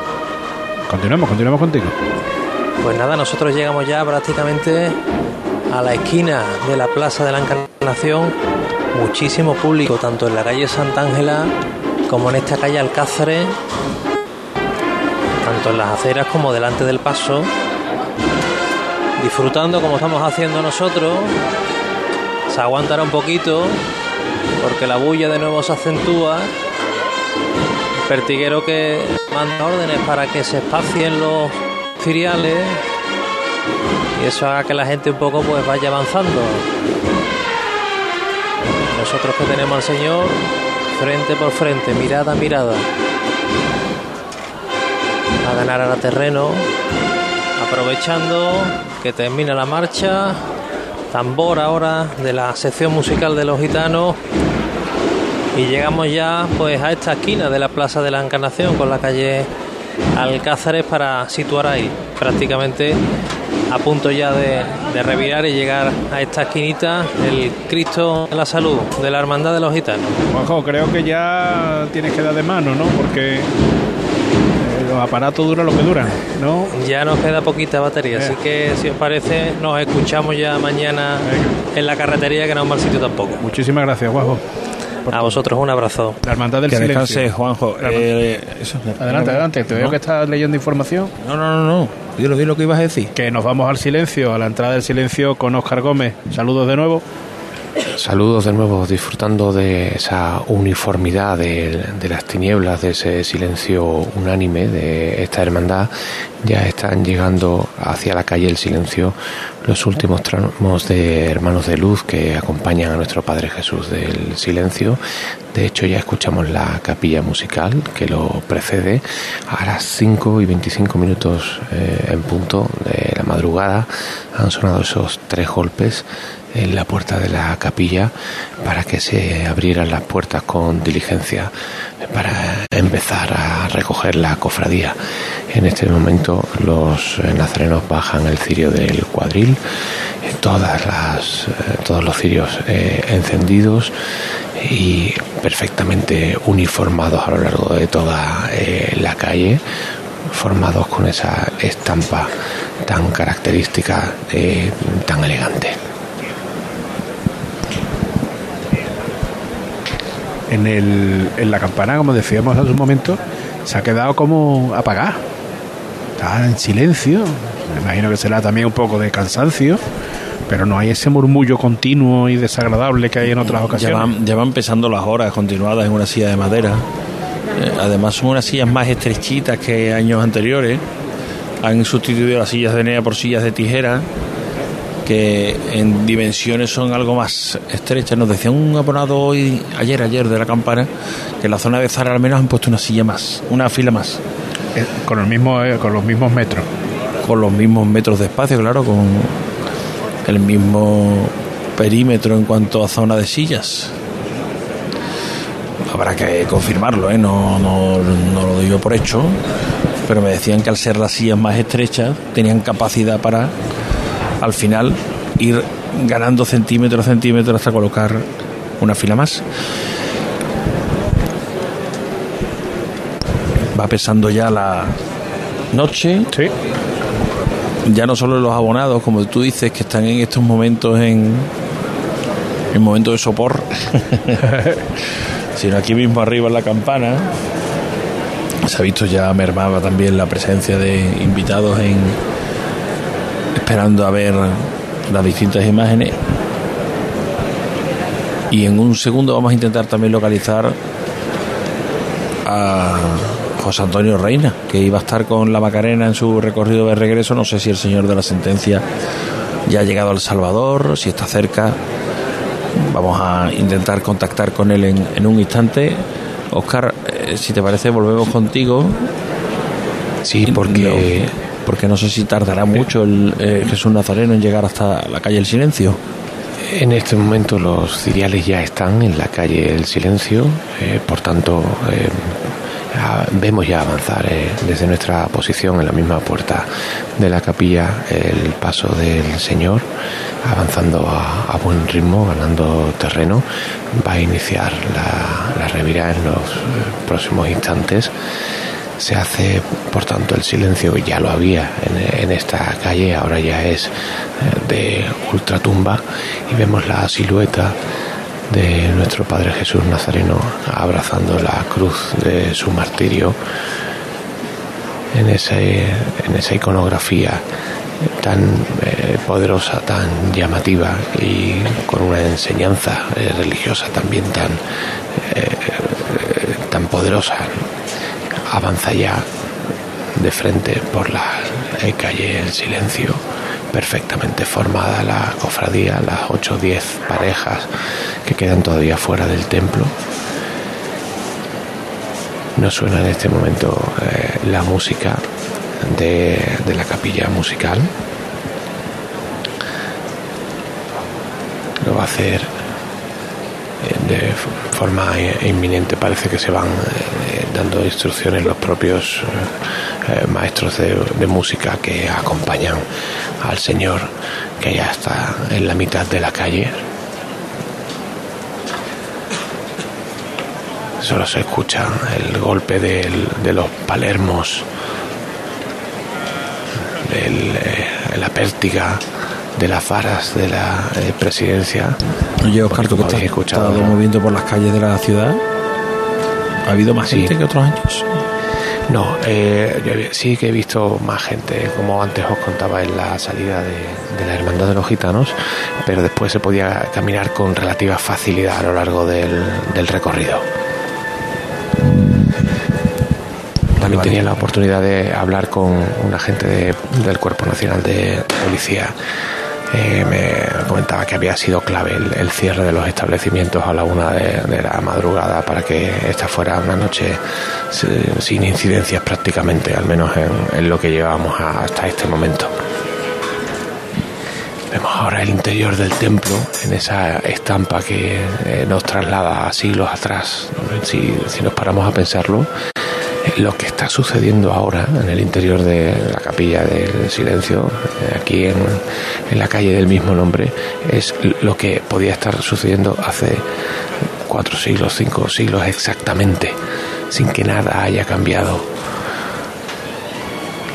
Continuamos, continuamos contigo. Pues nada, nosotros llegamos ya prácticamente a la esquina de la Plaza de la Encarnación. Muchísimo público, tanto en la calle Santa Ángela como en esta calle Alcázares, tanto en las aceras como delante del paso, disfrutando como estamos haciendo nosotros. Se aguantará un poquito porque la bulla de nuevo se acentúa. El pertiguero que manda órdenes para que se espacien los filiales y eso haga que la gente un poco pues vaya avanzando. Nosotros que tenemos al Señor frente por frente, mirada a mirada. A ganar a terreno, aprovechando que termina la marcha. Tambor ahora de la sección musical de los gitanos. Y llegamos ya pues a esta esquina de la Plaza de la Encarnación con la calle Alcázares para situar ahí, prácticamente a punto ya de, de revirar y llegar a esta esquinita el Cristo de la Salud de la Hermandad de los Gitanos. Juanjo, creo que ya tienes que dar de mano, ¿no? Porque eh, los aparatos duran lo que duran, ¿no? Ya nos queda poquita batería, así que si os parece nos escuchamos ya mañana en la carretería que no es mal sitio tampoco. Muchísimas gracias, Juanjo. A vosotros un abrazo. La hermandad del Que silencio. descanse, Juanjo. Eh, eso, adelante, adelante. Te veo No. que estás leyendo información. No, no, no, no. Dilo, dilo que ibas a decir. Que nos vamos al silencio, a la entrada del silencio con Óscar Gómez. Saludos de nuevo. Saludos de nuevo, disfrutando de esa uniformidad de, las tinieblas, de ese silencio unánime de esta hermandad. Ya están llegando hacia la calle el silencio los últimos tramos de Hermanos de Luz que acompañan a nuestro Padre Jesús del silencio. De hecho, ya escuchamos la capilla musical que lo precede. A las 5 y 25 minutos eh, en punto de la madrugada han sonado esos tres golpes en la puerta de la capilla para que se abrieran las puertas con diligencia para empezar a recoger la cofradía. En este momento los nazarenos bajan el cirio del cuadril, todas las, todos los cirios eh, encendidos y perfectamente uniformados a lo largo de toda eh, la calle, formados con esa estampa tan característica, eh, tan elegante. En, el, en la campana, como decíamos hace un momento, se ha quedado como apagada. Está en silencio. Me imagino que será también un poco de cansancio, pero no hay ese murmullo continuo y desagradable que hay en otras ocasiones. Ya van, ya van empezando las horas continuadas en una silla de madera. Eh, además son unas sillas más estrechitas que años anteriores. Han sustituido las sillas de NEA por sillas de tijera que en dimensiones son algo más estrechas. Nos decía un abonado hoy, ayer, ayer de la campana, que en la zona de Zara al menos han puesto una silla más, una fila más. Eh, con, el mismo, eh, con los mismos metros. Con los mismos metros de espacio, claro, con el mismo perímetro en cuanto a zona de sillas. Habrá que confirmarlo, ¿eh? no, no, no lo doy yo por hecho, pero me decían que al ser las sillas más estrechas tenían capacidad para al final ir ganando centímetro a centímetro hasta colocar una fila más. Va pesando ya la noche. Sí. Ya no solo los abonados, como tú dices, que están en estos momentos en, en momento de sopor, sino aquí mismo arriba en la campana. Se ha visto ya mermada también la presencia de invitados en, esperando a ver las distintas imágenes. Y en un segundo vamos a intentar también localizar a José Antonio Reina, que iba a estar con la Macarena en su recorrido de regreso. No sé si el señor de la sentencia ya ha llegado al Salvador, si está cerca. Vamos a intentar contactar con él en, en un instante. Oscar, eh, si te parece, volvemos contigo. Sí, porque porque no sé si tardará mucho el eh, Jesús Nazareno en llegar hasta la calle El Silencio. En este momento los ciriales ya están en la calle El Silencio, eh, por tanto eh, vemos ya avanzar eh, desde nuestra posición en la misma puerta de la capilla el paso del Señor, avanzando a, a buen ritmo, ganando terreno. Va a iniciar la, la revira en los próximos instantes se hace por tanto el silencio ya lo había en, esta calle ahora ya es eh, de ultratumba y vemos la silueta de nuestro Padre Jesús Nazareno abrazando la cruz de su martirio. En, esa iconografía tan eh, poderosa, tan llamativa y con una enseñanza eh, religiosa también tan, tan poderosa avanza ya de frente por la calle El Silencio, perfectamente formada la cofradía, las 8 o 10 parejas que quedan todavía fuera del templo. No suena en este momento eh, la música de, la capilla musical. Lo va a hacer de forma inminente parece que se van eh, dando instrucciones los propios eh, maestros de, de, música que acompañan al Señor que ya está en la mitad de la calle. Solo se escucha el golpe del, de los palermos, del, eh, la pértiga de las varas de la eh, presidencia. Oye, Oscar, tú que estás escuchado moviendo por las calles de la ciudad. ¿Ha habido más sí. gente que otros años? No, eh, sí que he visto más gente, como antes os contaba en la salida de, de la Hermandad de los Gitanos, pero después se podía caminar con relativa facilidad a lo largo del, del recorrido. También tenía la oportunidad de hablar con un agente de- del Cuerpo Nacional de Policía. Eh, me comentaba que había sido clave el, cierre de los establecimientos a la una de, la madrugada para que esta fuera una noche si- sin incidencias prácticamente, al menos en, en lo que llevábamos hasta este momento. Vemos ahora el interior del templo en esa estampa que eh, nos traslada a siglos atrás. Si, nos paramos a pensarlo, lo que está sucediendo ahora en el interior de la capilla del silencio, aquí en, en la calle del mismo nombre, es lo que podía estar sucediendo hace cuatro siglos, cinco siglos exactamente, sin que nada haya cambiado.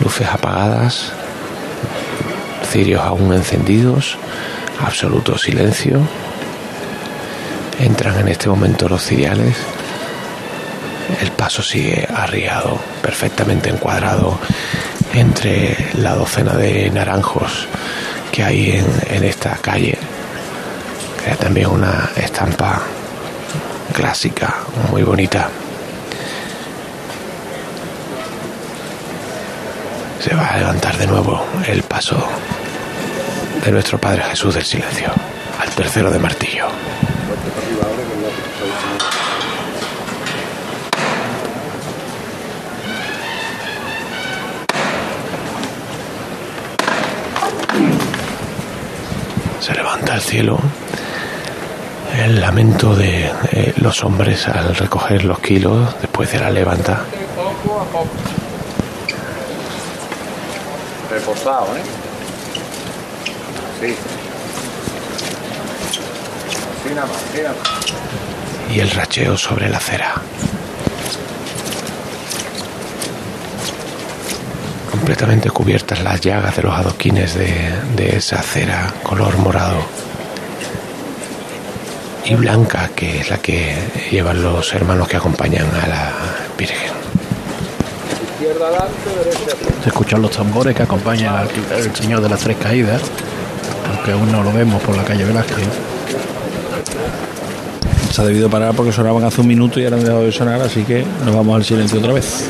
Luces apagadas, cirios aún encendidos, absoluto silencio. Entran en este momento los ciriales. El paso sigue arriado, perfectamente encuadrado entre la docena de naranjos que hay en, esta calle. Crea también una estampa clásica, muy bonita. Se va a levantar de nuevo el paso de nuestro Padre Jesús del Silencio, al tercero de martillo. Se levanta al cielo el lamento de eh, los hombres al recoger los kilos después de la levanta. Reposado, ¿eh? Sí. Y el racheo sobre la acera. Completamente cubiertas las llagas de los adoquines de, de esa acera color morado y blanca, que es la que llevan los hermanos que acompañan a la Virgen. Se escuchan los tambores que acompañan al al Señor de las Tres Caídas, aunque aún no lo vemos por la calle Velázquez. Se ha debido parar porque sonaban hace un minuto y ahora han dejado de sonar, así que nos vamos al silencio otra vez.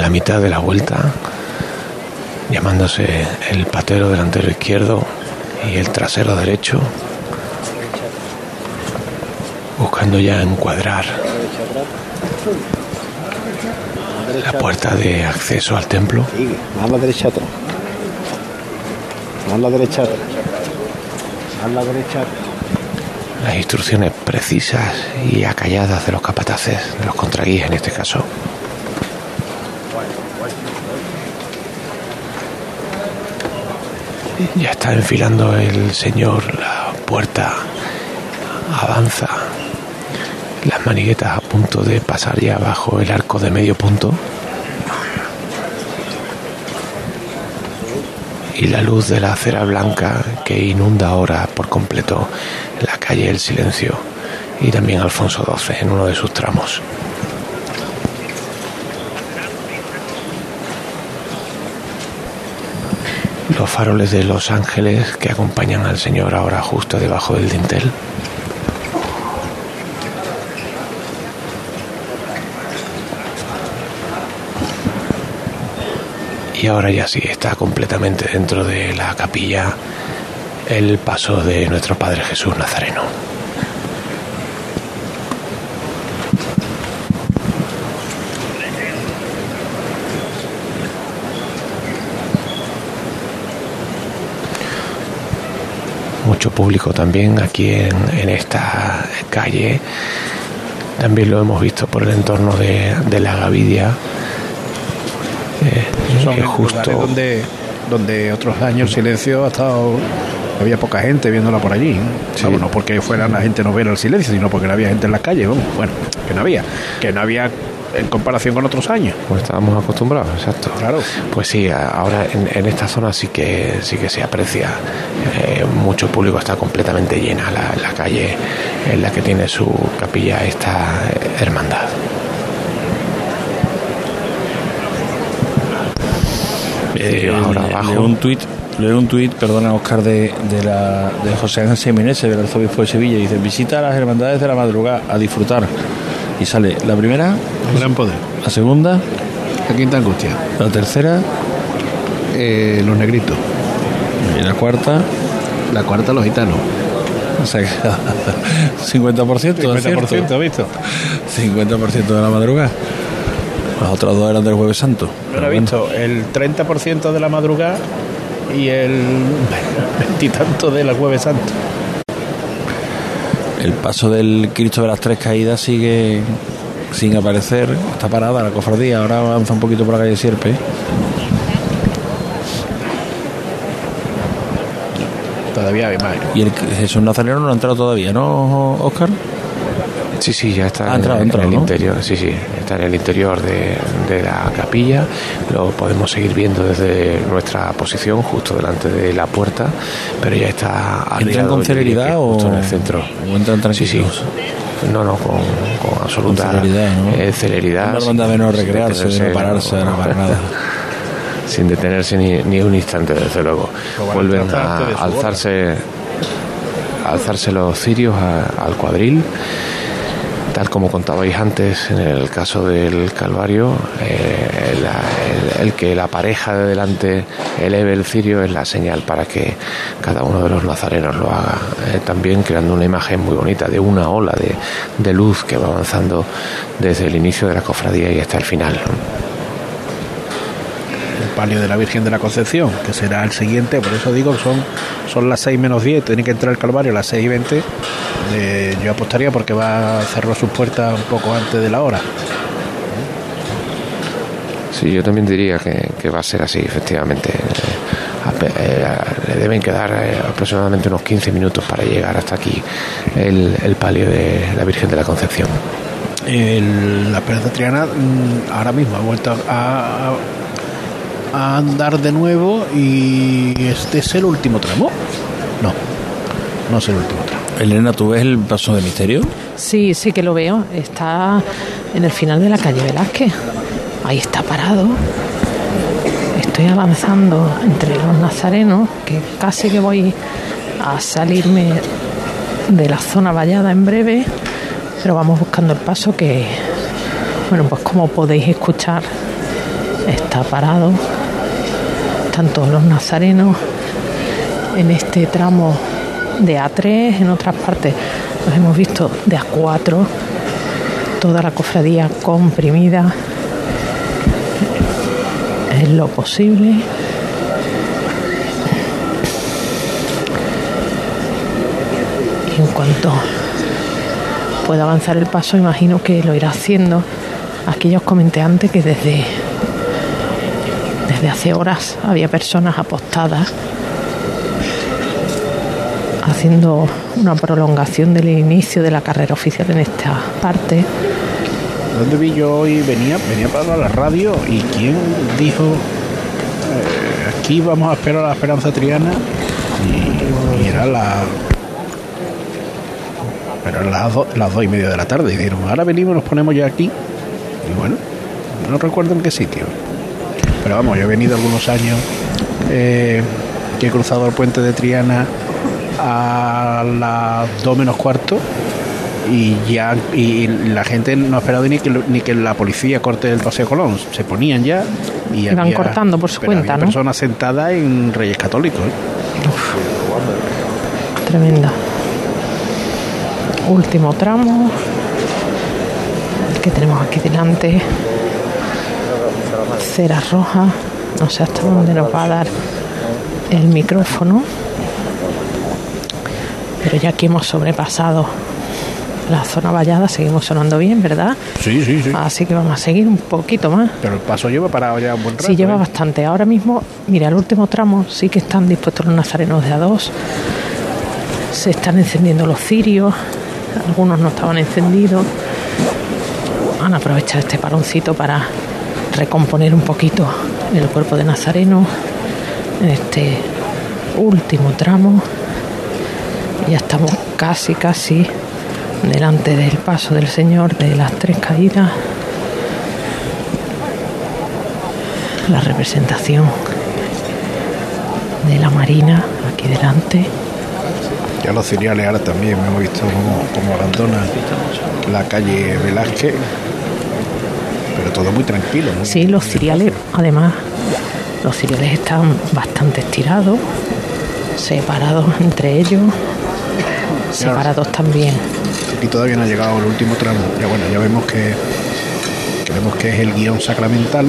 En la mitad de la vuelta, llamándose el patero delantero izquierdo y el trasero derecho, buscando ya encuadrar la puerta de acceso al templo. A la derecha atrás. A la derecha atrás. Más a la derecha. Las instrucciones precisas y acalladas de los capataces, de los contraguíes en este caso. Ya está enfilando el señor la puerta, avanza, las maniguetas a punto de pasar ya bajo el arco de medio punto. Y la luz de la acera blanca que inunda ahora por completo la calle El Silencio y también Alfonso XII en uno de sus tramos. Los faroles de Los Ángeles que acompañan al Señor ahora justo debajo del dintel. Y ahora ya sí está completamente dentro de la capilla el paso de nuestro Padre Jesús Nazareno. Mucho público también aquí en, en esta calle. También lo hemos visto por el entorno de, de la Gavidia. Eh, Son justo donde, donde otros años silencio ha estado. Había poca gente viéndola por allí. Vamos, no porque fuera la gente no viera el silencio, sino porque no había gente en las calles. vamos. Bueno, que no había. Que no había en comparación con otros años. Pues estábamos acostumbrados, exacto. Claro. Pues sí, ahora en, en esta zona sí que sí que se aprecia. eh, mucho público está completamente llena la, la calle en la que tiene su capilla esta hermandad. Eh, ahora abajo. leo un tuit leo un tuit perdona Oscar de, de, la, de José Ángel Seminese del arzobispo de Sevilla dice visita a las hermandades de la madrugada a disfrutar y sale la primera Gran poder. la segunda La quinta angustia. la tercera Eh, los negritos. y la cuarta La cuarta, los gitanos. o sea, que 50% 50%, ¿visto? 50% de la madrugada las otras dos eran del jueves santo lo he visto, el 30% de la madrugada y el veintitanto de la jueves santo. El paso del Cristo de las Tres Caídas sigue sin aparecer. Está parada la cofradía. Ahora avanza un poquito por la calle Sierpe. Todavía hay más. Y el Jesús Nazareno no ha entrado todavía, ¿no, Oscar? Sí, sí, ya está Ha entrado, en, ha entrado, en el ¿no? interior. Sí, sí, está en el interior de, de la capilla. Lo podemos seguir viendo desde nuestra posición, justo delante de la puerta, pero ya está ¿Entran con celeridad o, justo en el centro? o entran Sí, sí. tranquilos? No, no, con, con absoluta Con celeridad, ¿no? eh, celeridad. Sin recrearse, de no pararse, no, no para nada. sin detenerse ni, ni un instante, desde luego. Vuelven a alzarse, a alzarse los cirios a- al cuadril. Tal como contabais antes en el caso del Calvario, eh, el que la pareja de delante eleve el cirio es la señal para que cada uno de los nazarenos lo haga. eh, también creando una imagen muy bonita de una ola de, de luz que va avanzando desde el inicio de la cofradía y hasta el final. Palio de la Virgen de la Concepción, que será el siguiente, por eso digo que son, son las 6 menos 10, tiene que entrar el Calvario a las 6 y 20. Eh, yo apostaría porque va a cerrar sus puertas un poco antes de la hora. Sí, yo también diría que, que va a ser así, efectivamente. Eh, le deben quedar eh, aproximadamente unos 15 minutos para llegar hasta aquí el, el palio de la Virgen de la Concepción. El- la Esperanza Triana mm, ahora mismo ha vuelto a, a- a andar de nuevo y este es el último tramo. No, no es el último tramo. Elena, ¿tú ves el paso de misterio? Sí, sí que lo veo. Está en el final de la calle Velázquez. Ahí está parado. Estoy avanzando entre los nazarenos, que casi que voy a salirme de la zona vallada en breve, pero vamos buscando el paso que, bueno, pues como podéis escuchar, está parado. Están todos los nazarenos en este tramo de A3, en otras partes los hemos visto de A4, toda la cofradía comprimida en lo posible. Y en cuanto pueda avanzar el paso, imagino que lo irá haciendo. Aquí ya os comenté antes que desde, desde hace horas había personas apostadas haciendo una prolongación del inicio de la carrera oficial en esta parte. ¿Dónde vi yo hoy? Venía, venía para la radio y quién dijo eh, aquí vamos a esperar a la Esperanza Triana y, era la pero las, do- las dos y media de la tarde y dijeron ahora venimos nos ponemos ya aquí y bueno no recuerdo en qué sitio pero vamos yo he venido algunos años eh, que he cruzado el puente de Triana a las dos menos cuarto y ya y la gente no ha esperado ni que, ni que la policía corte el paseo Colón se ponían ya y Iban había- cortando por su cuenta, ¿no? personas sentadas en Reyes Católicos ¿eh? Tremenda. Último tramo. Que tenemos aquí delante. Cera roja. No sé hasta dónde nos va a dar el micrófono. Pero ya aquí hemos sobrepasado la zona vallada. Seguimos sonando bien, ¿verdad? sí sí sí Así que vamos a seguir un poquito más. pero el paso lleva parado ya un buen rato Sí, lleva ¿eh? bastante. Ahora mismo, mira, el último tramo sí que están dispuestos los nazarenos de A2. Se están encendiendo los cirios. Algunos no estaban encendidos. han aprovechado este paroncito para recomponer un poquito el cuerpo de Nazareno en este último tramo. Ya estamos casi, casi delante del paso del Señor de las tres caídas. La representación de la Marina aquí delante. Ya los ciriales ahora también hemos visto como, como abandona la calle Velázquez, pero todo muy tranquilo. muy- Sí, los ciriales, además, los ciriales están bastante estirados, separados entre ellos, separados también. Aquí todavía no ha llegado el último tramo. Ya bueno, ya vemos que, que vemos que es el guion sacramental,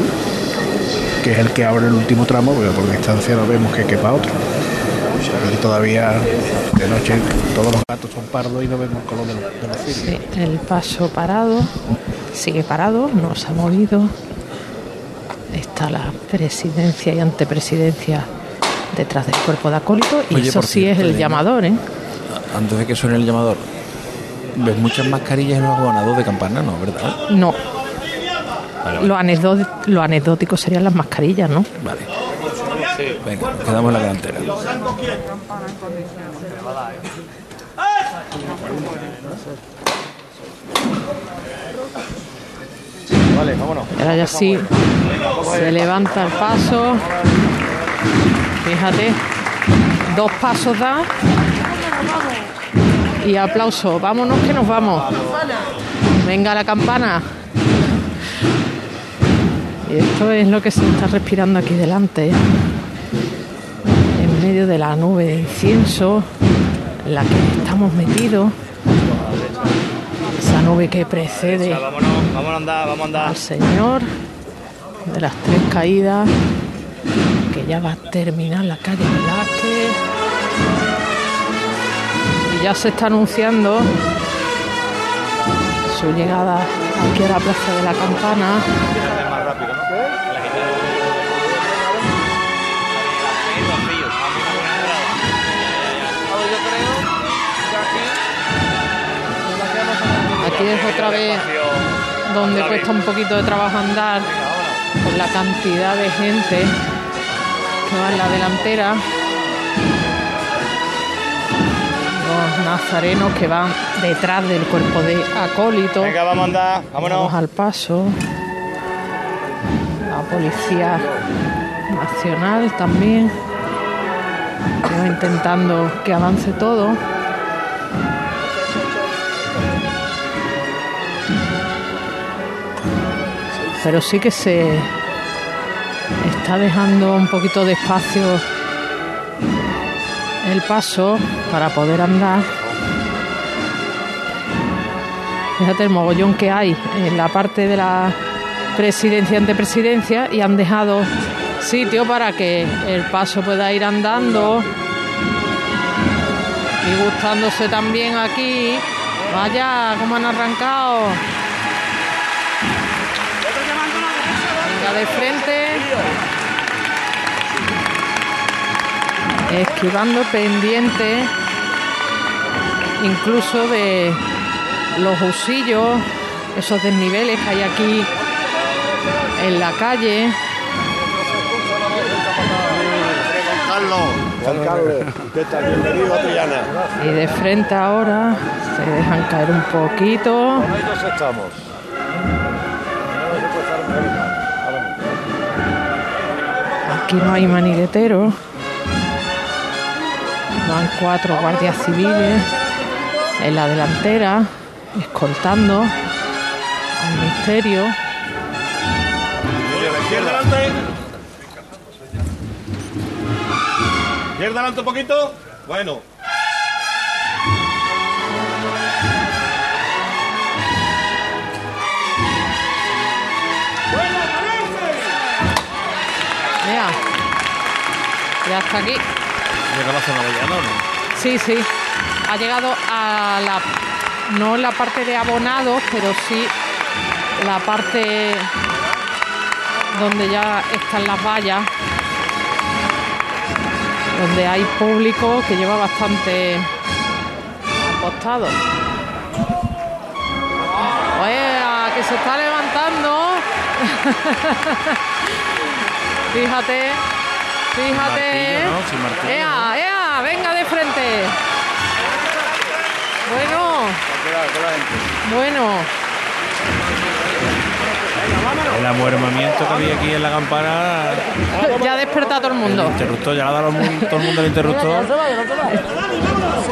que es el que abre el último tramo, pero por distancia no vemos que quepa otro. Aquí todavía de noche todos los gatos son pardos y no vemos color de los, de los. Sí, el paso parado, sigue parado, no se ha movido. Está la presidencia y antepresidencia detrás del cuerpo de acólito y Oye, eso sí cierto, es el llamador, ¿eh? Antes de que suene el llamador, ¿ves muchas mascarillas en los abonados de campana? No, ¿verdad? No, Vale, vale. lo, anecdó- lo anecdótico serían las mascarillas, ¿no? Vale. Venga, nos quedamos en la delantera. Vale, vámonos. Ahora ya sí se levanta el paso. Fíjate, dos pasos da. Y aplauso. Vámonos que nos vamos. Venga la campana. Y esto es lo que se está respirando aquí delante. ¿eh? En medio de la nube de incienso en la que estamos metidos. Esa nube que precede Vámonos, vámonos a andar, vamos a andar. al Señor de las tres caídas, que ya va a terminar la calle Velázquez. Y ya se está anunciando su llegada aquí a la Plaza de la Campana. Aquí es otra vez donde cuesta un poquito de trabajo andar por la cantidad de gente que va en la delantera. Los nazarenos que van detrás del cuerpo de acólito. Venga, vamos a andar, vámonos. Vamos al paso. La policía nacional también. intentando que avance todo. Pero sí que se está dejando un poquito de espacio el paso para poder andar. Fíjate el mogollón que hay en la parte de la presidencia antepresidencia y han dejado sitio para que el paso pueda ir andando y gustándose también aquí. Vaya, cómo han arrancado. Venga de frente. Esquivando pendiente incluso de los usillos, esos desniveles que hay aquí en la calle. Carlos, Juan Carlos, ¿qué tal? Bienvenido a Triana. Y de frente ahora se dejan caer un poquito. Estamos. Aquí no hay maniguetero. Van cuatro guardias civiles en la delantera, escoltando al misterio. Izquierda adelante. Izquierda adelante un poquito. Bueno. Ya está aquí. Llega la zona de llano, ¿no? Sí, sí. Ha llegado a la. No la parte de abonados, pero sí la parte donde ya están las vallas. Donde hay público que lleva bastante apostado. ¡Qué que se está levantando. fíjate, fíjate. Martillo, ¿no? Sin martillo, ¡Ea, ea! ¡Venga de frente! Bueno, bueno. El amuermamiento que había aquí en la campana. Ya ha despertado todo el mundo. Interruptor, ya le ha dado todo el mundo el interruptor.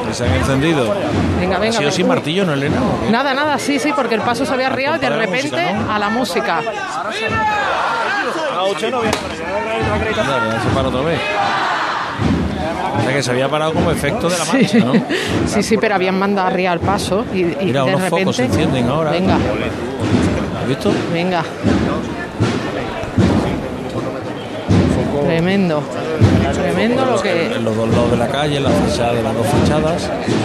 Y se han encendido. Venga, ¿Ha venga. sido venga. sin martillo, no, Elena? Nada, nada, sí, sí, porque el paso se había arriado y de repente música, ¿no? a la música. Anda, ya se para otra vez. O sea que se había parado como efecto de la marcha, Sí, ¿no? sí, sí, pero habían mandado arriba el paso y, y Mira, de unos repente. focos se encienden ahora. Venga, ¿Has visto? venga. Tremendo, tremendo lo que. En los dos lados de la calle, en la fachada de las dos fachadas.